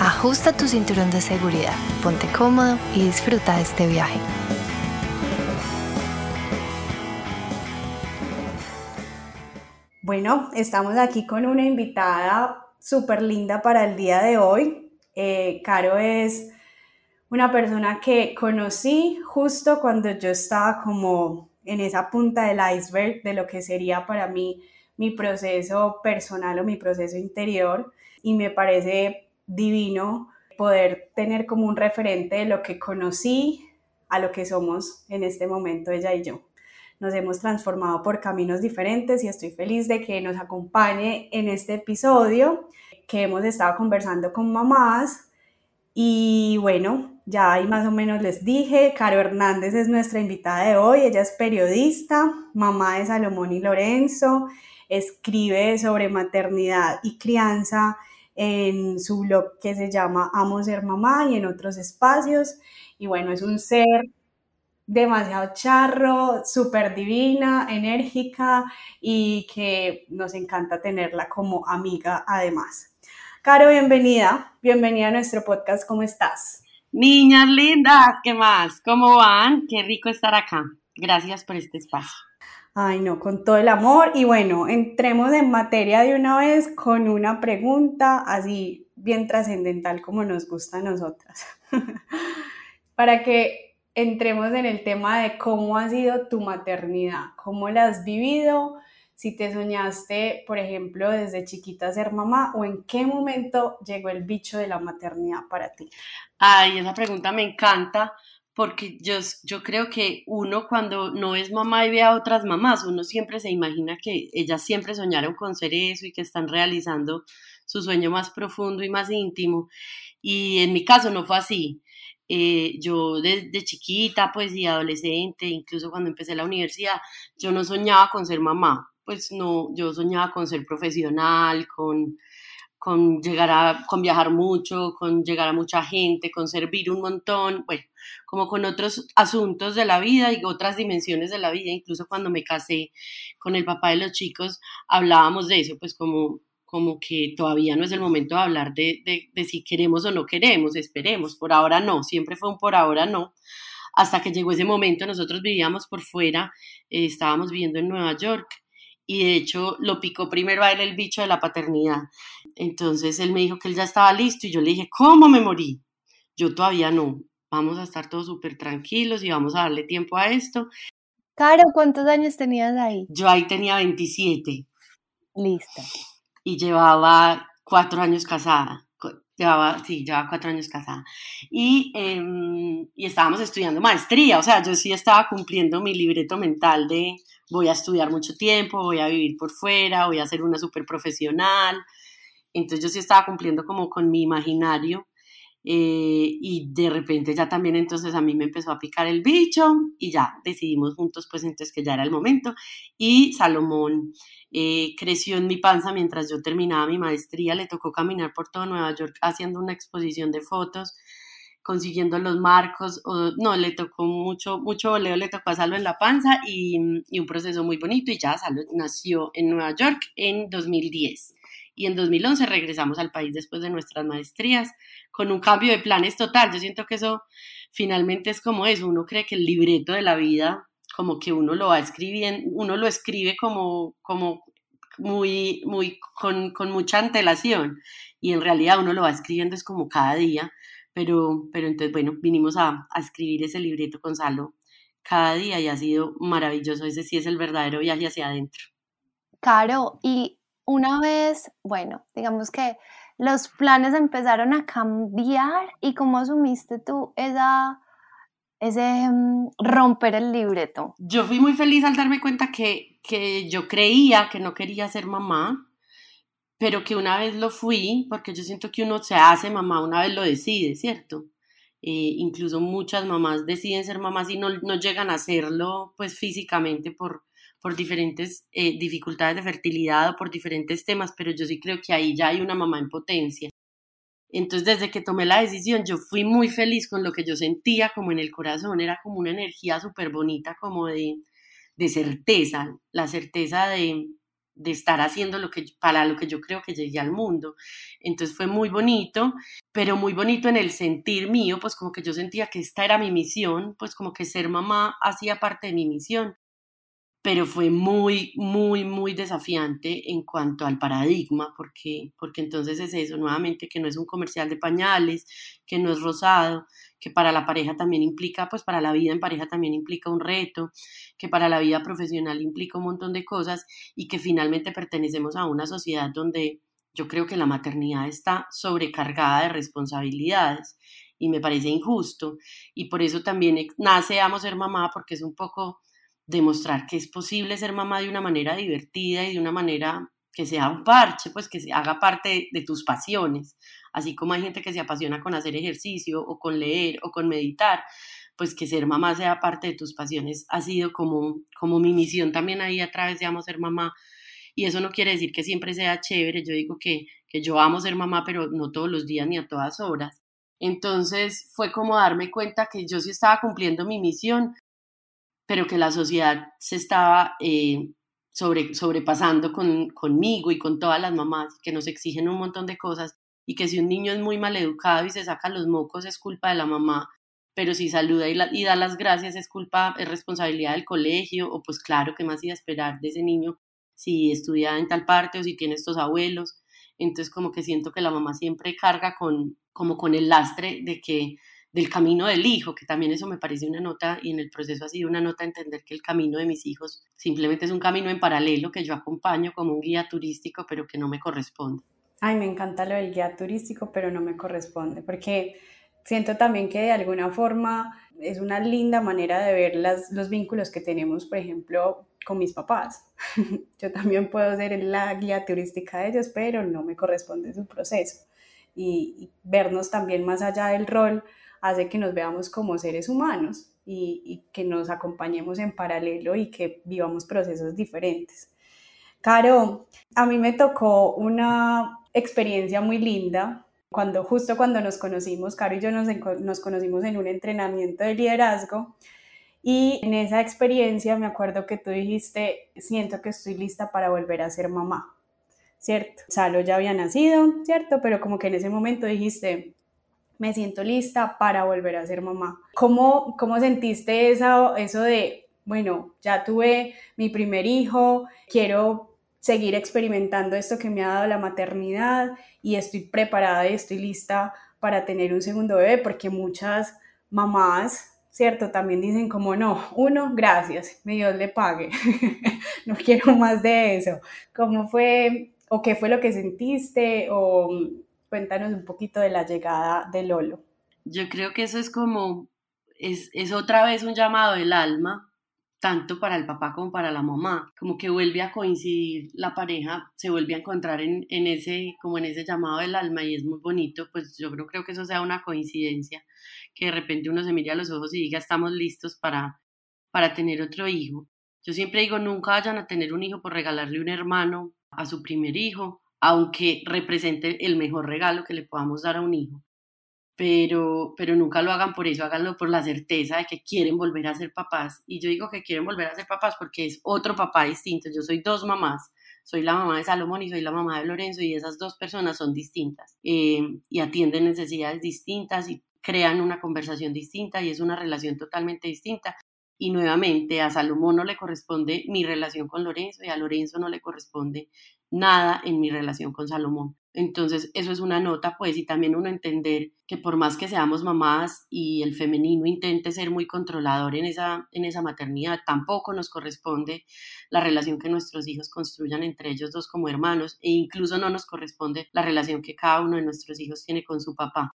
ajusta tu cinturón de seguridad, ponte cómodo y disfruta de este viaje. Bueno, estamos aquí con una invitada súper linda para el día de hoy. Eh, Caro es una persona que conocí justo cuando yo estaba como en esa punta del iceberg de lo que sería para mí mi proceso personal o mi proceso interior y me parece divino poder tener como un referente de lo que conocí a lo que somos en este momento ella y yo. Nos hemos transformado por caminos diferentes y estoy feliz de que nos acompañe en este episodio que hemos estado conversando con mamás y bueno, ya ahí más o menos les dije, Caro Hernández es nuestra invitada de hoy, ella es periodista, mamá de Salomón y Lorenzo, escribe sobre maternidad y crianza en su blog que se llama Amo Ser Mamá y en otros espacios. Y bueno, es un ser demasiado charro, súper divina, enérgica y que nos encanta tenerla como amiga además. Caro, bienvenida, bienvenida a nuestro podcast, ¿cómo estás? Niñas lindas, ¿qué más? ¿Cómo van? Qué rico estar acá. Gracias por este espacio. Ay, no, con todo el amor. Y bueno, entremos en materia de una vez con una pregunta así bien trascendental como nos gusta a nosotras. Para que entremos en el tema de cómo ha sido tu maternidad, cómo la has vivido, si te soñaste, por ejemplo, desde chiquita ser mamá o en qué momento llegó el bicho de la maternidad para ti. Ay, esa pregunta me encanta porque yo, yo creo que uno cuando no es mamá y ve a otras mamás, uno siempre se imagina que ellas siempre soñaron con ser eso y que están realizando su sueño más profundo y más íntimo. Y en mi caso no fue así. Eh, yo desde chiquita, pues y adolescente, incluso cuando empecé la universidad, yo no soñaba con ser mamá, pues no, yo soñaba con ser profesional, con con llegar a, con viajar mucho, con llegar a mucha gente, con servir un montón, bueno, como con otros asuntos de la vida y otras dimensiones de la vida, incluso cuando me casé con el papá de los chicos, hablábamos de eso, pues como, como que todavía no es el momento de hablar de, de, si queremos o no queremos, esperemos, por ahora no, siempre fue un por ahora no, hasta que llegó ese momento, nosotros vivíamos por fuera, eh, estábamos viviendo en Nueva York y de hecho lo picó primero a él el bicho de la paternidad. Entonces él me dijo que él ya estaba listo y yo le dije, ¿cómo me morí? Yo todavía no, vamos a estar todos súper tranquilos y vamos a darle tiempo a esto. Caro, ¿cuántos años tenías ahí? Yo ahí tenía 27. Listo. Y llevaba cuatro años casada. Llevaba, sí, llevaba cuatro años casada. Y, em, y estábamos estudiando maestría, o sea, yo sí estaba cumpliendo mi libreto mental de, voy a estudiar mucho tiempo, voy a vivir por fuera, voy a ser una súper profesional. Entonces yo sí estaba cumpliendo como con mi imaginario eh, y de repente ya también entonces a mí me empezó a picar el bicho y ya decidimos juntos pues entonces que ya era el momento. Y Salomón eh, creció en mi panza mientras yo terminaba mi maestría, le tocó caminar por todo Nueva York haciendo una exposición de fotos consiguiendo los marcos, o, no, le tocó mucho, mucho voleo, le tocó a Salo en la panza y, y, un proceso muy bonito y ya Salo nació en Nueva York en 2010 y en 2011 regresamos al país después de nuestras maestrías con un cambio de planes total. Yo siento que eso finalmente es como eso, uno cree que el libreto de la vida como que uno lo va escribiendo, uno lo escribe como, como muy, muy, con, con mucha antelación y en realidad uno lo va escribiendo es como cada día pero, pero entonces, bueno, vinimos a, a escribir ese libreto con Salo cada día y ha sido maravilloso. Ese sí es el verdadero viaje hacia adentro. Caro, y una vez, bueno, digamos que los planes empezaron a cambiar y cómo asumiste tú esa, ese mm, romper el libreto. Yo fui muy feliz al darme cuenta que, que yo creía que no quería ser mamá pero que una vez lo fui, porque yo siento que uno se hace mamá, una vez lo decide, ¿cierto? Eh, incluso muchas mamás deciden ser mamás y no, no llegan a hacerlo pues físicamente por, por diferentes eh, dificultades de fertilidad o por diferentes temas, pero yo sí creo que ahí ya hay una mamá en potencia. Entonces, desde que tomé la decisión, yo fui muy feliz con lo que yo sentía como en el corazón, era como una energía súper bonita, como de, de certeza, la certeza de, de estar haciendo lo que para lo que yo creo que llegué al mundo. Entonces fue muy bonito, pero muy bonito en el sentir mío, pues como que yo sentía que esta era mi misión, pues como que ser mamá hacía parte de mi misión pero fue muy, muy, muy desafiante en cuanto al paradigma, porque, porque entonces es eso, nuevamente, que no es un comercial de pañales, que no es rosado, que para la pareja también implica, pues para la vida en pareja también implica un reto, que para la vida profesional implica un montón de cosas y que finalmente pertenecemos a una sociedad donde yo creo que la maternidad está sobrecargada de responsabilidades y me parece injusto. Y por eso también nace Amo ser mamá porque es un poco demostrar que es posible ser mamá de una manera divertida y de una manera que sea un parche, pues que se haga parte de, tus pasiones. Así como hay gente que se apasiona con hacer ejercicio o con leer o con meditar, pues que ser mamá sea parte de tus pasiones ha sido como, como mi misión también ahí a través de Amo Ser Mamá. Y eso no quiere decir que siempre sea chévere, yo digo que, que yo amo ser mamá, pero no todos los días ni a todas horas. Entonces fue como darme cuenta que yo sí estaba cumpliendo mi misión, pero que la sociedad se estaba eh, sobre, sobrepasando con, conmigo y con todas las mamás, que nos exigen un montón de cosas y que si un niño es muy mal educado y se saca los mocos es culpa de la mamá, pero si saluda y, da las gracias es culpa, es responsabilidad del colegio, o pues claro, ¿qué más iba a esperar de ese niño si estudia en tal parte o si tiene estos abuelos? Entonces como que siento que la mamá siempre carga con, como con el lastre de que del camino del hijo, que también eso me parece una nota y en el proceso ha sido una nota entender que el camino de mis hijos simplemente es un camino en paralelo que yo acompaño como un guía turístico, pero que no me corresponde. Ay, me encanta lo del guía turístico, pero no me corresponde, porque siento también que de alguna forma es una linda manera de ver las, los vínculos que tenemos, por ejemplo, con mis papás. yo también puedo ser la guía turística de ellos, pero no me corresponde su proceso. Y, y vernos también más allá del rol hace que nos veamos como seres humanos y, que nos acompañemos en paralelo y que vivamos procesos diferentes. Caro, a mí me tocó una experiencia muy linda cuando justo cuando nos conocimos, Caro y yo nos, nos conocimos en un entrenamiento de liderazgo y en esa experiencia me acuerdo que tú dijiste, siento que estoy lista para volver a ser mamá, ¿cierto? Salo ya había nacido, ¿cierto? Pero como que en ese momento dijiste, me siento lista para volver a ser mamá. ¿Cómo, cómo sentiste eso, eso de, bueno, ya tuve mi primer hijo, quiero seguir experimentando esto que me ha dado la maternidad y estoy preparada y estoy lista para tener un segundo bebé? Porque muchas mamás, ¿cierto? También dicen como, no, uno, gracias, mi Dios le pague, no quiero más de eso. ¿Cómo fue o qué fue lo que sentiste o Cuéntanos un poquito de la llegada de Lolo. Yo creo que eso es como, es, es otra vez un llamado del alma, tanto para el papá como para la mamá, como que vuelve a coincidir la pareja, se vuelve a encontrar en, en, ese, como en ese llamado del alma y es muy bonito, pues yo creo, creo que eso sea una coincidencia, que de repente uno se mire a los ojos y diga estamos listos para, para tener otro hijo. Yo siempre digo, nunca vayan a tener un hijo por regalarle un hermano a su primer hijo, aunque represente el mejor regalo que le podamos dar a un hijo. Pero, pero nunca lo hagan por eso, háganlo por la certeza de que quieren volver a ser papás. Y yo digo que quieren volver a ser papás porque es otro papá distinto. Yo soy dos mamás, soy la mamá de Salomón y soy la mamá de Lorenzo y esas dos personas son distintas eh, y atienden necesidades distintas y crean una conversación distinta y es una relación totalmente distinta. Y nuevamente a Salomón no le corresponde mi relación con Lorenzo y a Lorenzo no le corresponde nada en mi relación con Salomón. Entonces, eso es una nota, pues, y también uno entender que por más que seamos mamás y el femenino intente ser muy controlador en esa, en esa maternidad, tampoco nos corresponde la relación que nuestros hijos construyan entre ellos dos como hermanos e incluso no nos corresponde la relación que cada uno de nuestros hijos tiene con su papá.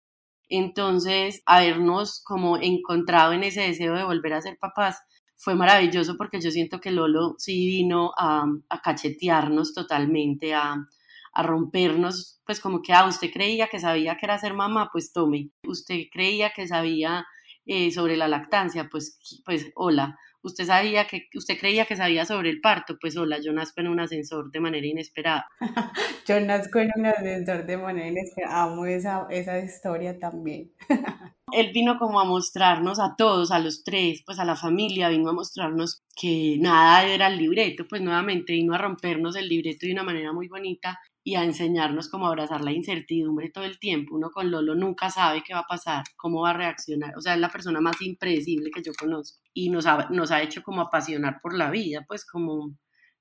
Entonces, habernos como encontrado en ese deseo de volver a ser papás, fue maravilloso porque yo siento que Lolo sí vino a, cachetearnos totalmente, a, a rompernos, pues como que, ah, usted creía que sabía que era ser mamá, pues tome, usted creía que sabía eh, sobre la lactancia, pues, pues hola, usted sabía que, usted creía que sabía sobre el parto, pues hola, yo nazco en un ascensor de manera inesperada. yo nazco en un ascensor de manera inesperada, amo esa, esa historia también. Él vino como a mostrarnos a todos, a los tres, pues a la familia, vino a mostrarnos que nada era el libreto, pues nuevamente vino a rompernos el libreto de una manera muy bonita y a enseñarnos cómo abrazar la incertidumbre todo el tiempo. Uno con Lolo nunca sabe qué va a pasar, cómo va a reaccionar. O sea, es la persona más impredecible que yo conozco y nos ha, nos ha hecho como apasionar por la vida, pues como,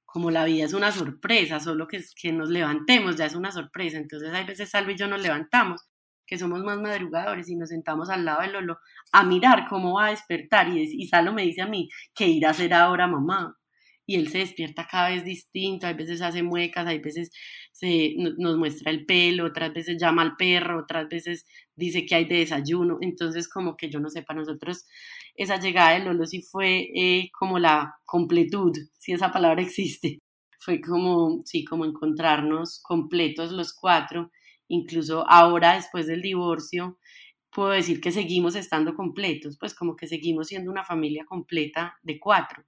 como la vida es una sorpresa, solo que, que nos levantemos ya es una sorpresa. Entonces, hay veces Salvo y yo nos levantamos, que somos más madrugadores y nos sentamos al lado de Lolo a mirar cómo va a despertar. Y, y Salo me dice a mí, ¿qué ir a hacer ahora, mamá? Y él se despierta cada vez distinto, hay veces hace muecas, hay veces se, nos muestra el pelo, otras veces llama al perro, otras veces dice que hay de desayuno, entonces como que yo no sé, para nosotros esa llegada de Lolo sí fue eh, como la completud, si esa palabra existe, fue como, sí, como encontrarnos completos los cuatro, incluso ahora después del divorcio, puedo decir que seguimos estando completos, pues como que seguimos siendo una familia completa de cuatro.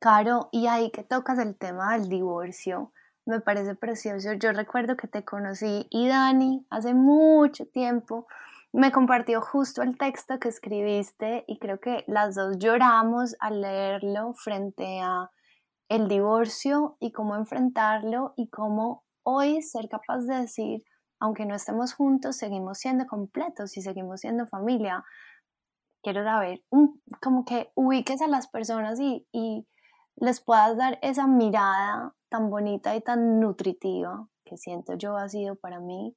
Caro, y ahí que tocas el tema del divorcio, me parece precioso. Yo recuerdo que te conocí y Dani hace mucho tiempo me compartió justo el texto que escribiste y creo que las dos lloramos al leerlo frente a el divorcio y cómo enfrentarlo y cómo hoy ser capaz de decir, aunque no estemos juntos, seguimos siendo completos y seguimos siendo familia. Quiero saber, como que ubiques a las personas y les puedas dar esa mirada tan bonita y tan nutritiva que siento yo ha sido para mí,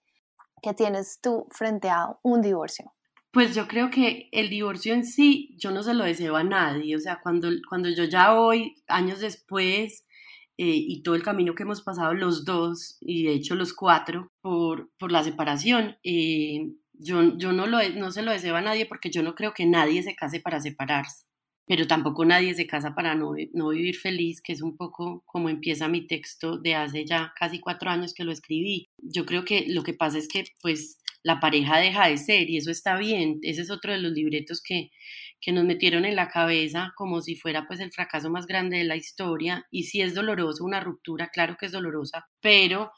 que tienes tú frente a un divorcio? Pues yo creo que el divorcio en sí, yo no se lo deseo a nadie. O sea, cuando, cuando yo ya voy, años después, eh, y todo el camino que hemos pasado los dos, y de hecho los cuatro, por, por la separación, eh, yo, yo no, lo, no se lo deseo a nadie porque yo no creo que nadie se case para separarse pero tampoco nadie se casa para no, no, vivir feliz, que es un poco como empieza mi texto de hace ya casi cuatro años que lo escribí. Yo creo que lo que pasa es que pues la pareja deja de ser y eso está bien. Ese es otro de los libretos que, que nos metieron en la cabeza como si fuera pues el fracaso más grande de la historia y si es doloroso una ruptura, claro que es dolorosa, pero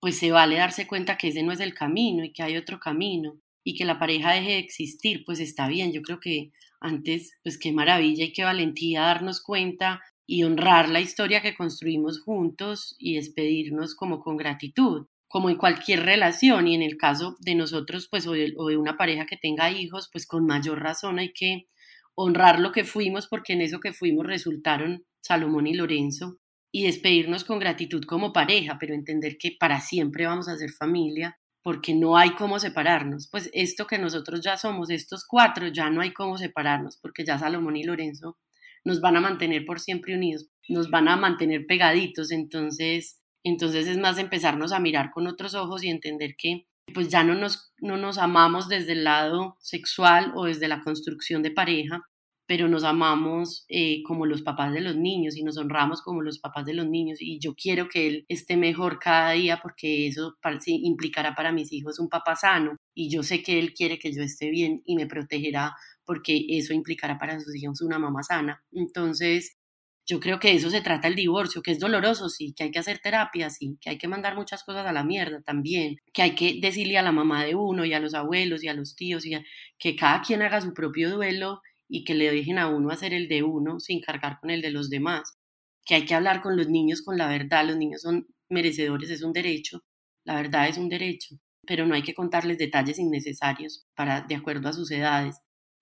pues se vale darse cuenta que ese no es el camino y que hay otro camino y que la pareja deje de existir, pues está bien. Yo creo que antes, pues qué maravilla y qué valentía darnos cuenta y honrar la historia que construimos juntos y despedirnos como con gratitud, como en cualquier relación y en el caso de nosotros, pues o de, o de una pareja que tenga hijos, pues con mayor razón hay que honrar lo que fuimos porque en eso que fuimos resultaron Salomón y Lorenzo y despedirnos con gratitud como pareja, pero entender que para siempre vamos a ser familia porque no hay cómo separarnos. Pues esto que nosotros ya somos, estos cuatro, ya no hay cómo separarnos, porque ya Salomón y Lorenzo nos van a mantener por siempre unidos, nos van a mantener pegaditos, entonces, entonces es más empezarnos a mirar con otros ojos y entender que pues ya no nos, no nos amamos desde el lado sexual o desde la construcción de pareja, pero nos amamos eh, como los papás de los niños y nos honramos como los papás de los niños y yo quiero que él esté mejor cada día porque eso implicará para mis hijos un papá sano y yo sé que él quiere que yo esté bien y me protegerá porque eso implicará para sus hijos una mamá sana. Entonces, yo creo que eso se trata el divorcio, que es doloroso, sí, que hay que hacer terapia, sí, que hay que mandar muchas cosas a la mierda también, que hay que decirle a la mamá de uno y a los abuelos y a los tíos y que cada quien haga su propio duelo y que le dejen a uno hacer el de uno sin cargar con el de los demás, que hay que hablar con los niños con la verdad, los niños son merecedores, es un derecho, la verdad es un derecho, pero no hay que contarles detalles innecesarios para de acuerdo a sus edades.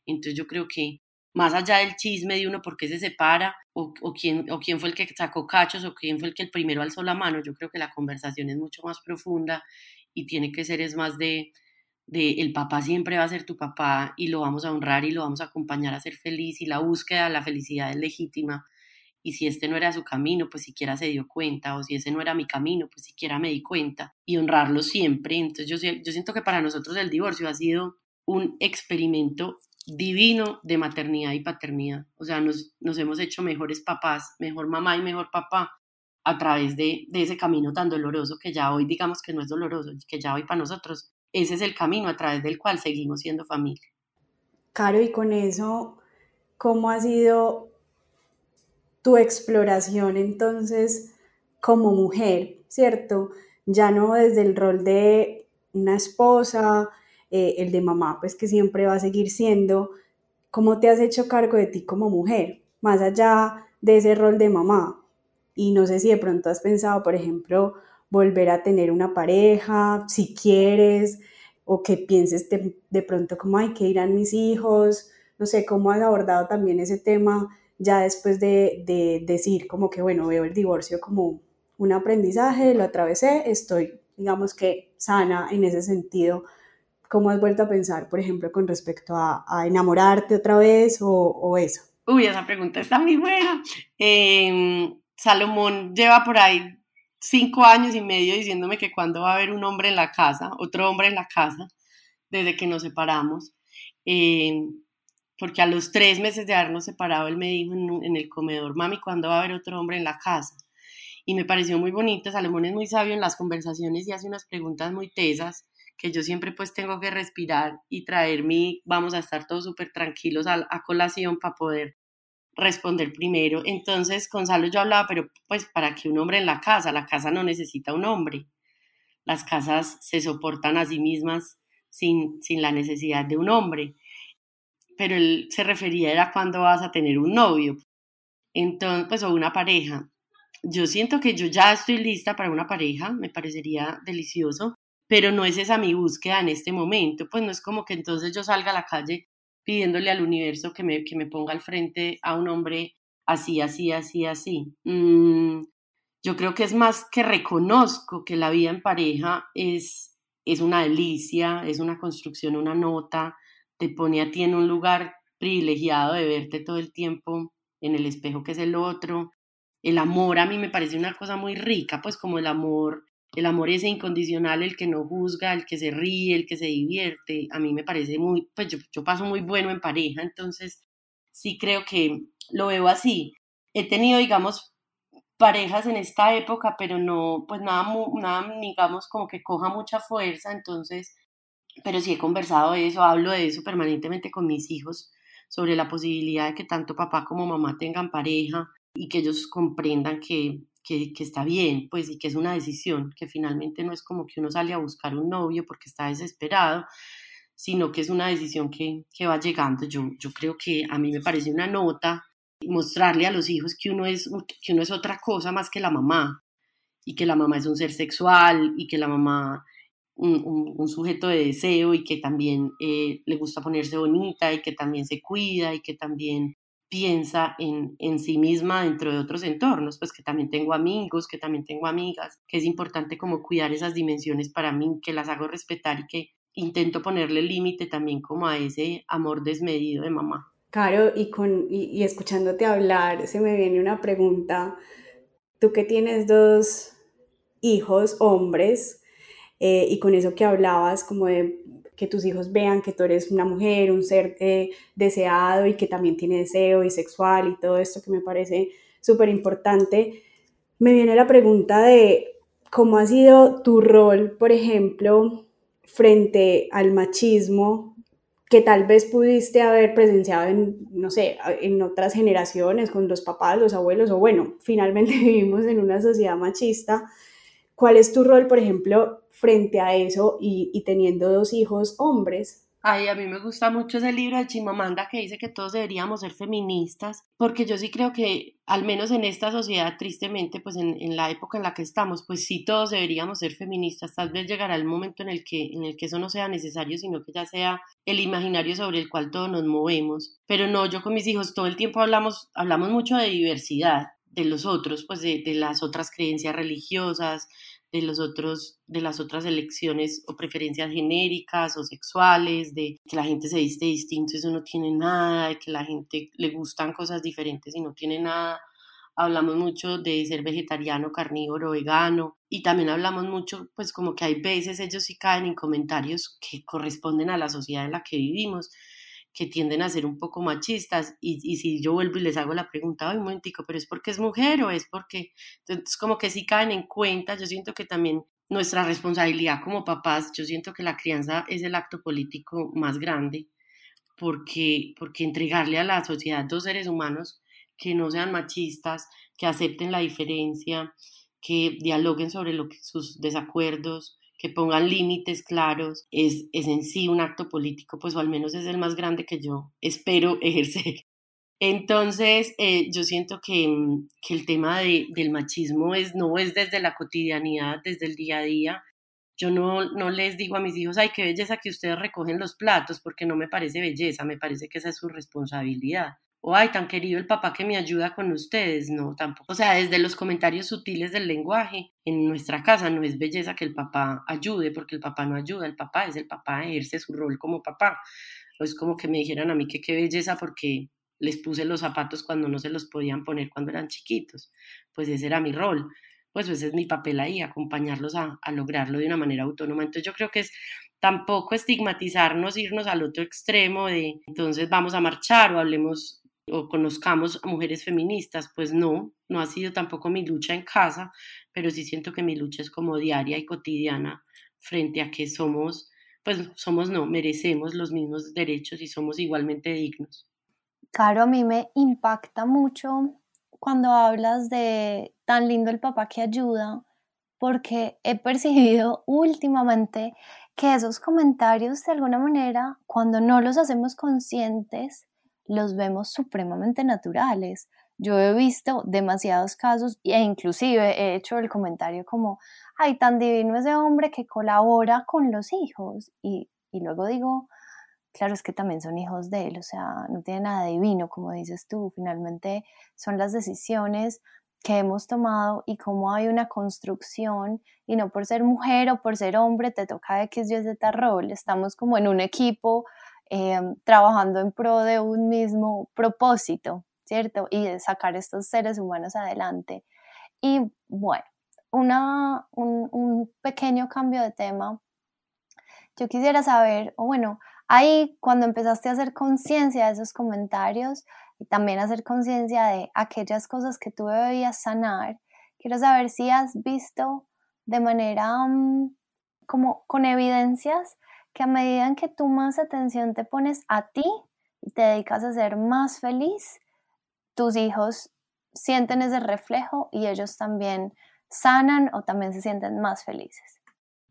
Entonces yo creo que más allá del chisme de uno por qué se separa o, o, quién, o quién fue el que sacó cachos o quién fue el que el primero alzó la mano, yo creo que la conversación es mucho más profunda y tiene que ser es más de de el papá siempre va a ser tu papá y lo vamos a honrar y lo vamos a acompañar a ser feliz y la búsqueda de la felicidad es legítima y si este no era su camino, pues siquiera se dio cuenta, o si ese no era mi camino, pues siquiera me di cuenta, y honrarlo siempre. Entonces yo, siento que para nosotros el divorcio ha sido un experimento divino de maternidad y paternidad. O sea, nos, nos hemos hecho mejores papás, mejor mamá y mejor papá a través de, de, ese camino tan doloroso que ya hoy digamos que no es doloroso, que ya hoy para nosotros ese es el camino a través del cual seguimos siendo familia. Caro, y con eso, ¿cómo ha sido tu exploración entonces como mujer, ¿cierto? Ya no desde el rol de una esposa, eh, el de mamá, pues que siempre va a seguir siendo, ¿cómo te has hecho cargo de ti como mujer? Más allá de ese rol de mamá. Y no sé si de pronto has pensado, por ejemplo, volver a tener una pareja, si quieres, o que pienses de, pronto como, ay, que irán mis hijos? No sé, ¿cómo has abordado también ese tema ya después de, de decir como que, bueno, veo el divorcio como un aprendizaje, lo atravesé, estoy, digamos que, sana en ese sentido. ¿Cómo has vuelto a pensar, por ejemplo, con respecto a, enamorarte otra vez o, o, eso? Uy, esa pregunta está muy buena. Em, Salomón lleva por ahí cinco años y medio diciéndome que cuando va a haber un hombre en la casa, otro hombre en la casa, desde que nos separamos. Eh, porque a los tres meses de habernos separado, él me dijo en, el comedor, mami, ¿cuándo va a haber otro hombre en la casa? Y me pareció muy bonito, Salomón es muy sabio en las conversaciones y hace unas preguntas muy tesas que yo siempre pues tengo que respirar y traer mi, vamos a estar todos súper tranquilos a, a colación para poder responder primero. Entonces, Gonzalo yo hablaba, pero pues para que un hombre en la casa, la casa no necesita un hombre. Las casas se soportan a sí mismas sin, sin la necesidad de un hombre. Pero él se refería era cuando vas a tener un novio, entonces, pues, o una pareja. Yo siento que yo ya estoy lista para una pareja, me parecería delicioso, pero no es esa mi búsqueda en este momento, pues no es como que entonces yo salga a la calle pidiéndole al universo que me, que me ponga al frente a un hombre así, así, así, así. Mm, yo creo que es más que reconozco que la vida en pareja es, es una delicia, es una construcción, una nota, te pone a ti en un lugar privilegiado de verte todo el tiempo en el espejo que es el otro. El amor a mí me parece una cosa muy rica, pues como el amor el amor ese incondicional, el que no juzga, el que se ríe, el que se divierte, a mí me parece muy, pues yo, paso muy bueno en pareja, entonces sí creo que lo veo así. He tenido, digamos, parejas en esta época, pero no, pues nada, nada, digamos, como que coja mucha fuerza, entonces, pero sí he conversado de eso, hablo de eso permanentemente con mis hijos, sobre la posibilidad de que tanto papá como mamá tengan pareja y que ellos comprendan que que, está bien, pues, y que es una decisión, que finalmente no es como que uno sale a buscar un novio porque está desesperado, sino que es una decisión que, que va llegando. Yo, yo creo que a mí me parece una nota mostrarle a los hijos que uno, es, que uno es otra cosa más que la mamá, y que la mamá es un ser sexual, y que la mamá un, un, sujeto de deseo y que también eh, le gusta ponerse bonita y que también se cuida y que también piensa en, en, sí misma dentro de otros entornos, pues que también tengo amigos, que también tengo amigas, que es importante como cuidar esas dimensiones para mí, que las hago respetar y que intento ponerle límite también como a ese amor desmedido de mamá. Claro, y, con, y, escuchándote hablar, se me viene una pregunta. Tú que tienes dos hijos hombres, eh, y con eso que hablabas como de que tus hijos vean que tú eres una mujer, un ser eh, deseado y que también tiene deseo y sexual y todo esto que me parece súper importante, me viene la pregunta de cómo ha sido tu rol, por ejemplo, frente al machismo que tal vez pudiste haber presenciado en, no sé, en otras generaciones, con los papás, los abuelos, o bueno, finalmente vivimos en una sociedad machista. ¿Cuál es tu rol, por ejemplo, frente a eso y, teniendo dos hijos hombres. Ay, a mí me gusta mucho ese libro de Chimamanda que dice que todos deberíamos ser feministas, porque yo sí creo que, al menos en esta sociedad, tristemente, pues en, en, la época en la que estamos, pues sí todos deberíamos ser feministas. Tal vez llegará el momento en el, que, en el que eso no sea necesario, sino que ya sea el imaginario sobre el cual todos nos movemos. Pero no, yo con mis hijos todo el tiempo hablamos, hablamos mucho de diversidad de los otros, pues de, de las otras creencias religiosas, de los otros, de las otras elecciones o preferencias genéricas o sexuales, de que la gente se viste distinto eso no tiene nada, de que la gente le gustan cosas diferentes y no tiene nada. Hablamos mucho de ser vegetariano, carnívoro, vegano y también hablamos mucho, pues como que hay veces ellos sí caen en comentarios que corresponden a la sociedad en la que vivimos, que tienden a ser un poco machistas y, y, si yo vuelvo y les hago la pregunta, ay, un momentico, pero es porque es mujer o es porque, entonces como que sí caen en cuenta, yo siento que también nuestra responsabilidad como papás, yo siento que la crianza es el acto político más grande, porque, porque entregarle a la sociedad dos seres humanos que no sean machistas, que acepten la diferencia, que dialoguen sobre sus desacuerdos, que pongan límites claros, es, es en sí un acto político, pues al menos es el más grande que yo espero ejercer. Entonces, eh, yo siento que, mm, que el tema de, del machismo es, no es desde la cotidianidad, desde el día a día. Yo no, no les digo a mis hijos, ay, qué belleza que ustedes recogen los platos, porque no me parece belleza, me parece que esa es su responsabilidad o ay, tan querido el papá que me ayuda con ustedes, no, tampoco. O sea, desde los comentarios sutiles del lenguaje, en nuestra casa no es belleza que el papá ayude, porque el papá no ayuda, el papá es el papá, ejerce su rol como papá. O es como que me dijeran a mí que qué belleza porque les puse los zapatos cuando no se los podían poner cuando eran chiquitos. Pues ese era mi rol. Pues ese es mi papel ahí, acompañarlos a, a lograrlo de una manera autónoma. Entonces yo creo que es tampoco estigmatizarnos, irnos al otro extremo de entonces vamos a marchar o hablemos o conozcamos a mujeres feministas, pues no, no ha sido tampoco mi lucha en casa, pero sí siento que mi lucha es como diaria y cotidiana frente a que somos, pues somos no, merecemos los mismos derechos y somos igualmente dignos. Claro, a mí me impacta mucho cuando hablas de tan lindo el papá que ayuda, porque he percibido últimamente que esos comentarios de alguna manera, cuando no los hacemos conscientes, los vemos supremamente naturales. Yo he visto demasiados casos e inclusive he hecho el comentario como, ay, tan divino ese hombre que colabora con los hijos. Y, y luego digo, claro, es que también son hijos de él, o sea, no tiene nada divino, como dices tú, finalmente son las decisiones que hemos tomado y cómo hay una construcción y no por ser mujer o por ser hombre te toca X, Y, Z rol, estamos como en un equipo Em, trabajando en pro de un mismo propósito, ¿cierto? Y de sacar estos seres humanos adelante. Y bueno, una, un, pequeño cambio de tema. Yo quisiera saber, o bueno, ahí cuando empezaste a hacer conciencia de esos comentarios y también hacer conciencia de aquellas cosas que tú debías sanar, quiero saber si has visto de manera mm, como con evidencias que a medida en que tú más atención te pones a ti y te dedicas a ser más feliz, tus hijos sienten ese reflejo y ellos también sanan o también se sienten más felices.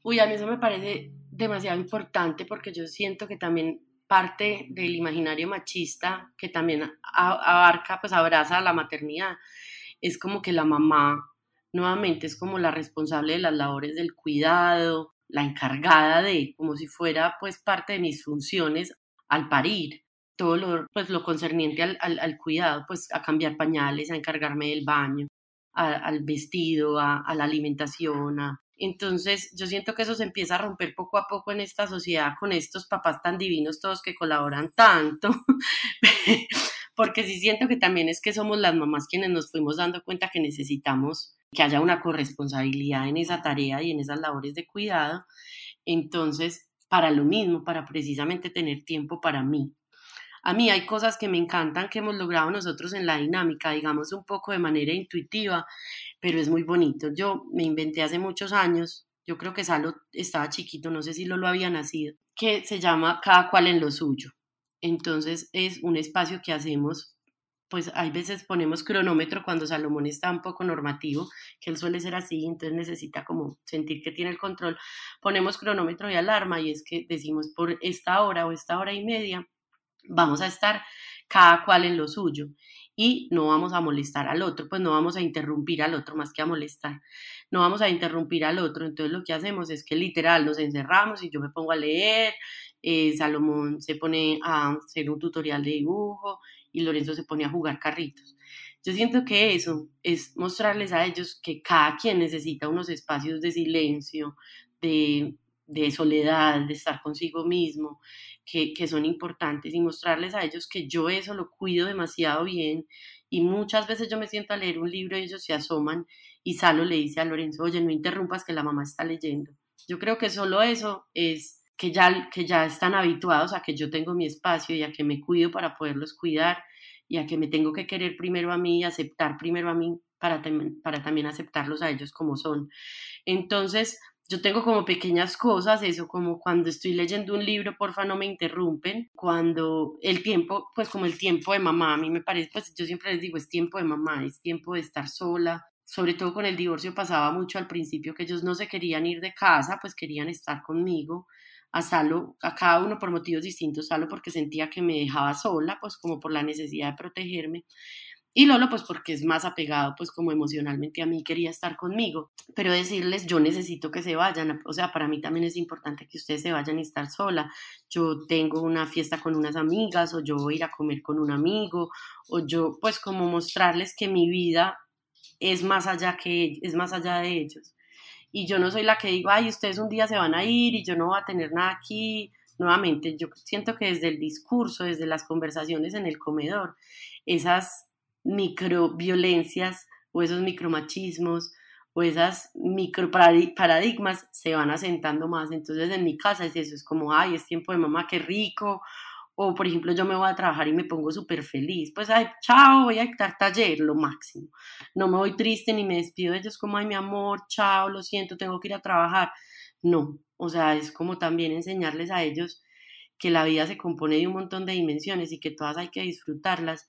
Uy, a mí eso me parece demasiado importante porque yo siento que también parte del imaginario machista que también abarca, pues abraza a la maternidad, es como que la mamá nuevamente es como la responsable de las labores del cuidado, la encargada de, como si fuera pues parte de mis funciones al parir, todo lo, pues, lo concerniente al, al, cuidado, pues a cambiar pañales, a encargarme del baño, al vestido, a, a, la alimentación. Entonces yo siento que eso se empieza a romper poco a poco en esta sociedad con estos papás tan divinos todos que colaboran tanto, porque sí siento que también es que somos las mamás quienes nos fuimos dando cuenta que necesitamos que haya una corresponsabilidad en esa tarea y en esas labores de cuidado. Entonces, para lo mismo, para precisamente tener tiempo para mí. A mí hay cosas que me encantan que hemos logrado nosotros en la dinámica, digamos un poco de manera intuitiva, pero es muy bonito. Yo me inventé hace muchos años, yo creo que Salo estaba chiquito, no sé si lo, lo había nacido, que se llama Cada cual en lo suyo. Entonces es un espacio que hacemos pues hay veces ponemos cronómetro cuando Salomón está un poco normativo, que él suele ser así, entonces necesita como sentir que tiene el control, ponemos cronómetro y alarma y es que decimos por esta hora o esta hora y media vamos a estar cada cual en lo suyo y no vamos a molestar al otro, pues no vamos a interrumpir al otro más que a molestar, no vamos a interrumpir al otro, entonces lo que hacemos es que literal nos encerramos y yo me pongo a leer, eh, Salomón se pone a hacer un tutorial de dibujo y Lorenzo se pone a jugar carritos. Yo siento que eso es mostrarles a ellos que cada quien necesita unos espacios de silencio, de, de soledad, de estar consigo mismo, que, que, son importantes y mostrarles a ellos que yo eso lo cuido demasiado bien y muchas veces yo me siento a leer un libro y ellos se asoman y Salo le dice a Lorenzo, oye, no interrumpas que la mamá está leyendo. Yo creo que solo eso es que ya, que ya están habituados a que yo tengo mi espacio y a que me cuido para poderlos cuidar y a que me tengo que querer primero a mí y aceptar primero a mí para, para también aceptarlos a ellos como son. Entonces, yo tengo como pequeñas cosas, eso como cuando estoy leyendo un libro, porfa no me interrumpen, cuando el tiempo, pues como el tiempo de mamá, a mí me parece, pues yo siempre les digo, es tiempo de mamá, es tiempo de estar sola, sobre todo con el divorcio pasaba mucho al principio que ellos no se querían ir de casa, pues querían estar conmigo, a Salo, a cada uno por motivos distintos, Salo porque sentía que me dejaba sola, pues como por la necesidad de protegerme, y Lolo, pues porque es más apegado, pues como emocionalmente a mí quería estar conmigo. Pero decirles, yo necesito que se vayan. O sea, para mí también es importante que ustedes se vayan y estar sola. Yo tengo una fiesta con unas amigas o yo voy a ir a comer con un amigo o yo, pues como mostrarles que mi vida es más allá que es más allá de ellos. Y yo no soy la que digo, ay, ustedes un día se van a ir y yo no voy a tener nada aquí. Nuevamente, yo siento que desde el discurso, desde las conversaciones en el comedor, esas microviolencias o esos micromachismos o esas microparadigmas se van asentando más. Entonces en mi casa es eso, es como, ay, es tiempo de mamá, qué rico. O por ejemplo, yo me voy a trabajar y me pongo súper feliz. Pues, ay, chao, voy a dictar taller, lo máximo. No me voy triste ni me despido de ellos como, ay, mi amor, chao, lo siento, tengo que ir a trabajar. No, o sea, es como también enseñarles a ellos que la vida se compone de un montón de dimensiones y que todas hay que disfrutarlas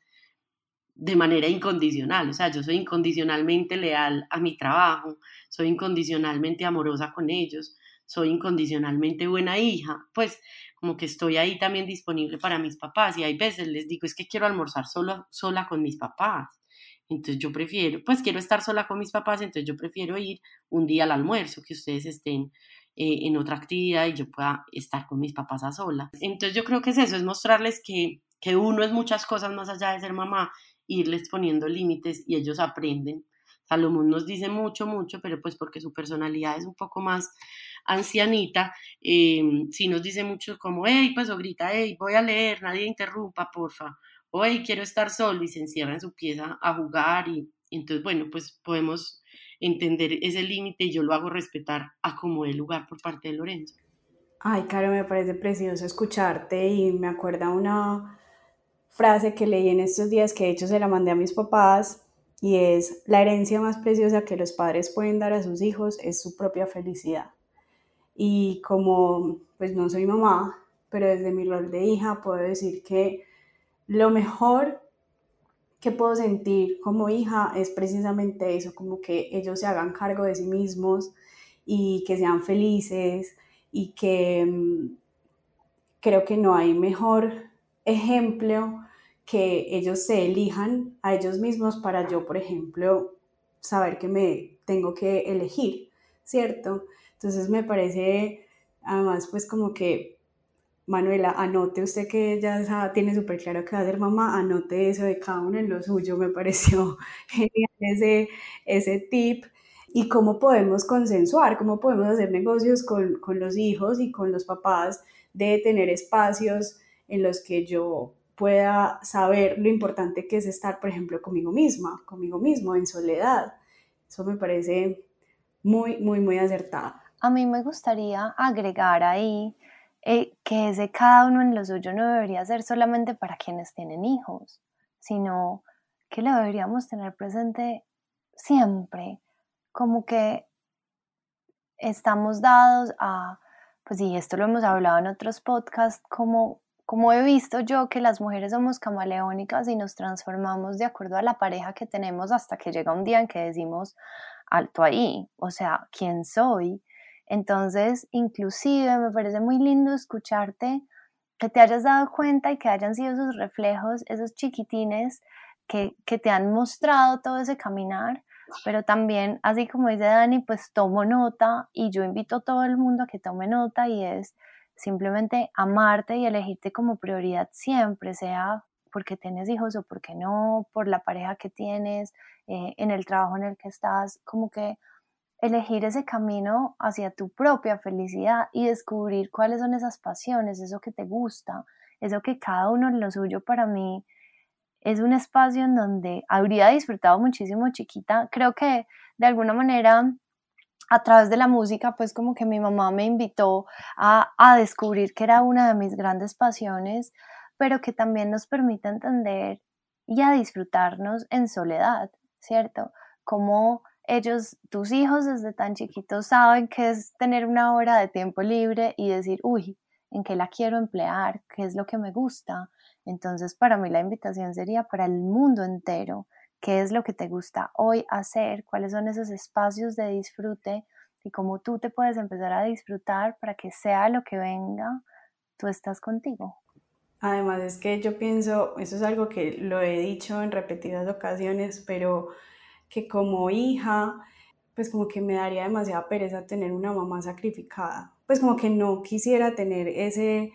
de manera incondicional, o sea, yo soy incondicionalmente leal a mi trabajo, soy incondicionalmente amorosa con ellos, soy incondicionalmente buena hija, pues como que estoy ahí también disponible para mis papás y hay veces les digo, es que quiero almorzar solo, sola con mis papás, entonces yo prefiero, pues quiero estar sola con mis papás, entonces yo prefiero ir un día al almuerzo, que ustedes estén eh, en otra actividad y yo pueda estar con mis papás a solas. Entonces yo creo que es eso, es mostrarles que, que uno es muchas cosas más allá de ser mamá irles poniendo límites y ellos aprenden. Salomón nos dice mucho, mucho, pero pues porque su personalidad es un poco más ancianita, eh, sí nos dice mucho como, hey, pues o grita, hey, voy a leer, nadie interrumpa, porfa, o hey, quiero estar solo y se encierra en su pieza a jugar y, entonces, bueno, pues podemos entender ese límite y yo lo hago respetar a como el lugar por parte de Lorenzo. Ay, Caro, me parece precioso escucharte y me acuerda una frase que leí en estos días que de hecho se la mandé a mis papás y es la herencia más preciosa que los padres pueden dar a sus hijos es su propia felicidad. Y como pues no soy mamá, pero desde mi rol de hija puedo decir que lo mejor que puedo sentir como hija es precisamente eso, como que ellos se hagan cargo de sí mismos y que sean felices y que mm, creo que no hay mejor ejemplo que ellos se elijan a ellos mismos para yo, por ejemplo, saber que me tengo que elegir, ¿cierto? Entonces me parece, además, pues como que, Manuela, anote usted que ya tiene súper claro que va a ser mamá, anote eso de cada uno en lo suyo, me pareció genial ese, ese tip. Y cómo podemos consensuar, cómo podemos hacer negocios con, con los hijos y con los papás de tener espacios en los que yo pueda saber lo importante que es estar, por ejemplo, conmigo misma, conmigo mismo, en soledad. Eso me parece muy, muy, muy acertado. A mí me gustaría agregar ahí eh, que ese cada uno en lo suyo no debería ser solamente para quienes tienen hijos, sino que lo deberíamos tener presente siempre, como que estamos dados a, pues y esto lo hemos hablado en otros podcasts, como como he visto yo que las mujeres somos camaleónicas y nos transformamos de acuerdo a la pareja que tenemos hasta que llega un día en que decimos alto ahí, o sea, ¿quién soy? Entonces, inclusive me parece muy lindo escucharte que te hayas dado cuenta y que hayan sido esos reflejos, esos chiquitines que, te han mostrado todo ese caminar, pero también, así como dice Dani, pues tomo nota y yo invito a todo el mundo a que tome nota y es simplemente amarte y elegirte como prioridad siempre, sea porque tienes hijos o porque no, por la pareja que tienes, eh, en el trabajo en el que estás, como que elegir ese camino hacia tu propia felicidad y descubrir cuáles son esas pasiones, eso que te gusta, eso que cada uno en lo suyo para mí es un espacio en donde habría disfrutado muchísimo chiquita. Creo que de alguna manera a través de la música, pues como que mi mamá me invitó a, a descubrir que era una de mis grandes pasiones, pero que también nos permite entender y a disfrutarnos en soledad, ¿cierto? Como ellos, tus hijos desde tan chiquitos saben que es tener una hora de tiempo libre y decir, uy, ¿en qué la quiero emplear? ¿Qué es lo que me gusta? Entonces, para mí la invitación sería para el mundo entero. ¿Qué es lo que te gusta hoy hacer? ¿Cuáles son esos espacios de disfrute? Y cómo tú te puedes empezar a disfrutar para que sea lo que venga, tú estás contigo. Además es que yo pienso, eso es algo que lo he dicho en repetidas ocasiones, pero que como hija, pues como que me daría demasiada pereza tener una mamá sacrificada. Pues como que no quisiera tener ese,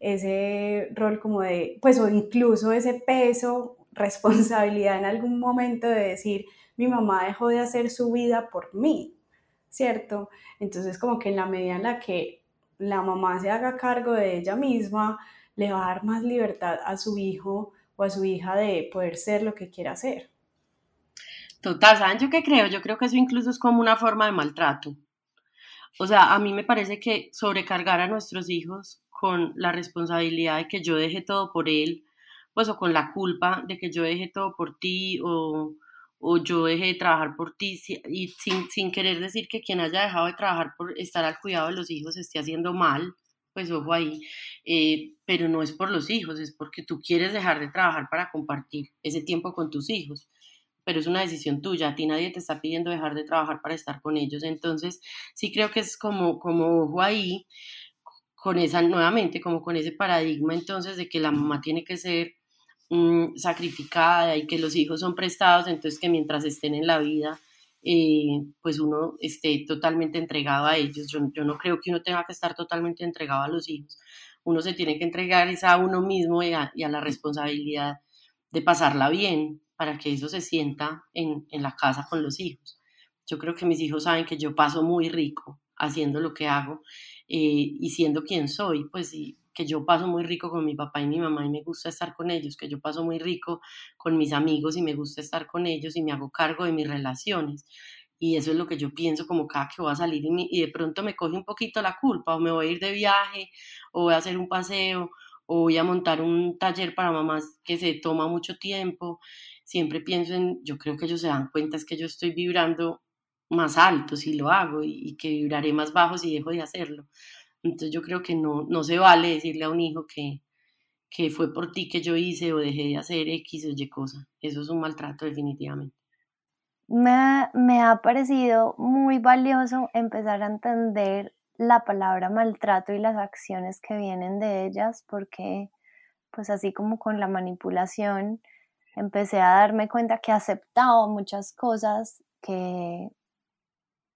ese rol como de, pues o incluso ese peso, responsabilidad en algún momento de decir, mi mamá dejó de hacer su vida por mí, ¿cierto? Entonces como que en la medida en la que la mamá se haga cargo de ella misma, le va a dar más libertad a su hijo o a su hija de poder ser lo que quiera ser. Total, ¿saben yo qué creo? Yo creo que eso incluso es como una forma de maltrato. O sea, a mí me parece que sobrecargar a nuestros hijos con la responsabilidad de que yo deje todo por él, pues o con la culpa de que yo deje todo por ti o, o yo deje de trabajar por ti y sin, sin, querer decir que quien haya dejado de trabajar por estar al cuidado de los hijos esté haciendo mal, pues ojo ahí, eh, pero no es por los hijos, es porque tú quieres dejar de trabajar para compartir ese tiempo con tus hijos, pero es una decisión tuya, a ti nadie te está pidiendo dejar de trabajar para estar con ellos, entonces sí creo que es como, como ojo ahí, con esa, nuevamente, como con ese paradigma entonces de que la mamá tiene que ser mm, sacrificada y que los hijos son prestados, entonces que mientras estén en la vida, eh, pues uno esté totalmente entregado a ellos. Yo, yo, no creo que uno tenga que estar totalmente entregado a los hijos. Uno se tiene que entregar a uno mismo y a, la responsabilidad de pasarla bien para que eso se sienta en, en, la casa con los hijos. Yo creo que mis hijos saben que yo paso muy rico haciendo lo que hago eh, y siendo quien soy, pues y, que yo paso muy rico con mi papá y mi mamá y me gusta estar con ellos, que yo paso muy rico con mis amigos y me gusta estar con ellos y me hago cargo de mis relaciones. Y eso es lo que yo pienso como cada que voy a salir y, de pronto me coge un poquito la culpa o me voy a ir de viaje o voy a hacer un paseo o voy a montar un taller para mamás que se toma mucho tiempo. Siempre pienso en, yo creo que ellos se dan cuenta es que yo estoy vibrando más alto si lo hago y, que vibraré más bajo si dejo de hacerlo. Entonces yo creo que no, no se vale decirle a un hijo que, que fue por ti que yo hice o dejé de hacer X o Y cosa. Eso es un maltrato definitivamente. Me, me ha parecido muy valioso empezar a entender la palabra maltrato y las acciones que vienen de ellas, porque pues así como con la manipulación, empecé a darme cuenta que he aceptado muchas cosas que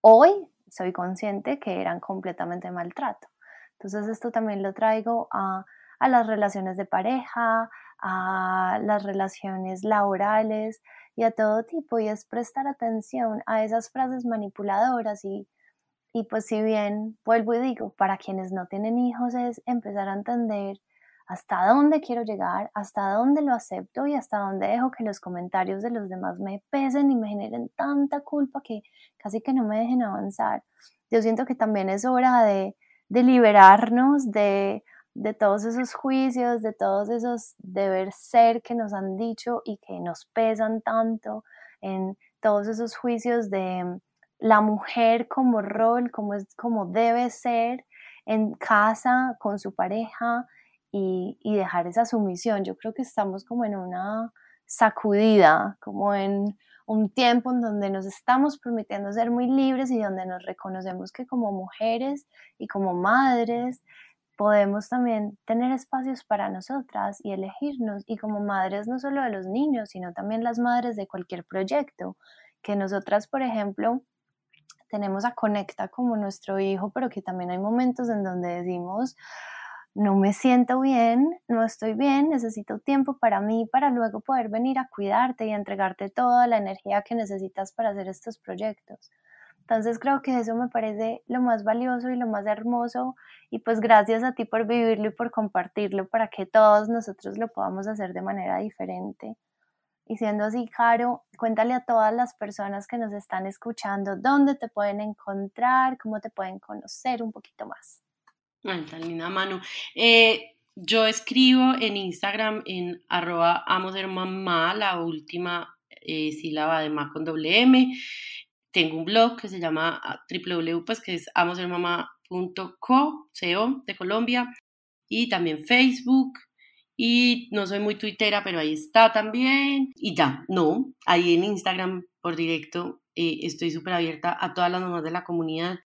hoy soy consciente que eran completamente maltrato. Entonces esto también lo traigo a, las relaciones de pareja, a las relaciones laborales y a todo tipo y es prestar atención a esas frases manipuladoras y, y pues si bien vuelvo y digo, para quienes no tienen hijos es empezar a entender hasta dónde quiero llegar, hasta dónde lo acepto y hasta dónde dejo que los comentarios de los demás me pesen y me generen tanta culpa que casi que no me dejen avanzar. Yo siento que también es hora de de liberarnos de, de todos esos juicios, de todos esos deber ser que nos han dicho y que nos pesan tanto, en todos esos juicios de la mujer como rol, como, es, como debe ser en casa con su pareja y, dejar esa sumisión. Yo creo que estamos como en una sacudida, como en un tiempo en donde nos estamos permitiendo ser muy libres y donde nos reconocemos que como mujeres y como madres podemos también tener espacios para nosotras y elegirnos y como madres no solo de los niños, sino también las madres de cualquier proyecto, que nosotras, por ejemplo, tenemos a Conecta como nuestro hijo, pero que también hay momentos en donde decimos, no me siento bien, no estoy bien, necesito tiempo para mí para luego poder venir a cuidarte y entregarte toda la energía que necesitas para hacer estos proyectos. Entonces creo que eso me parece lo más valioso y lo más hermoso y pues gracias a ti por vivirlo y por compartirlo para que todos nosotros lo podamos hacer de manera diferente. Y siendo así, Caro, cuéntale a todas las personas que nos están escuchando dónde te pueden encontrar, cómo te pueden conocer un poquito más. Ay, tan linda mano. Eh, yo escribo en Instagram en arroba mamá, la última eh, sílaba de ma con doble M. Tengo un blog que se llama ah, www, pues que es amosermamá.co, de Colombia, y también Facebook, y no soy muy tuitera, pero ahí está también. Y ya, no, ahí en Instagram por directo eh, estoy súper abierta a todas las mamás de la comunidad.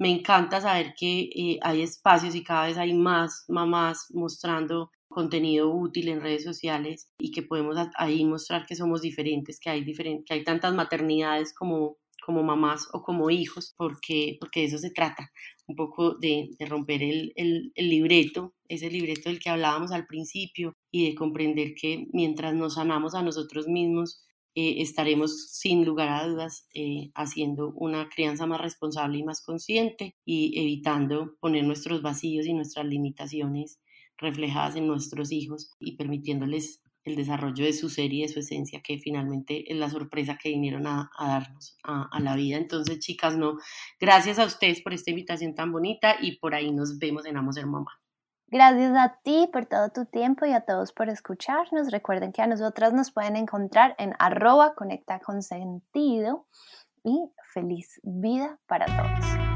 Me encanta saber que eh, hay espacios y cada vez hay más mamás mostrando contenido útil en redes sociales y que podemos ahí mostrar que somos diferentes, que hay, diferentes, que hay tantas maternidades como, como mamás o como hijos, porque, porque de eso se trata, un poco de, romper el, el, libreto, ese libreto del que hablábamos al principio, y de comprender que mientras nos sanamos a nosotros mismos, eh, estaremos sin lugar a dudas eh, haciendo una crianza más responsable y más consciente y evitando poner nuestros vacíos y nuestras limitaciones reflejadas en nuestros hijos y permitiéndoles el desarrollo de su ser y de su esencia, que finalmente es la sorpresa que vinieron a, darnos a, la vida. Entonces, chicas, no, gracias a ustedes por esta invitación tan bonita y por ahí nos vemos en Amos Ser Mamá. Gracias a ti por todo tu tiempo y a todos por escucharnos. Recuerden que a nosotras nos pueden encontrar en arroba conecta con sentido y feliz vida para todos.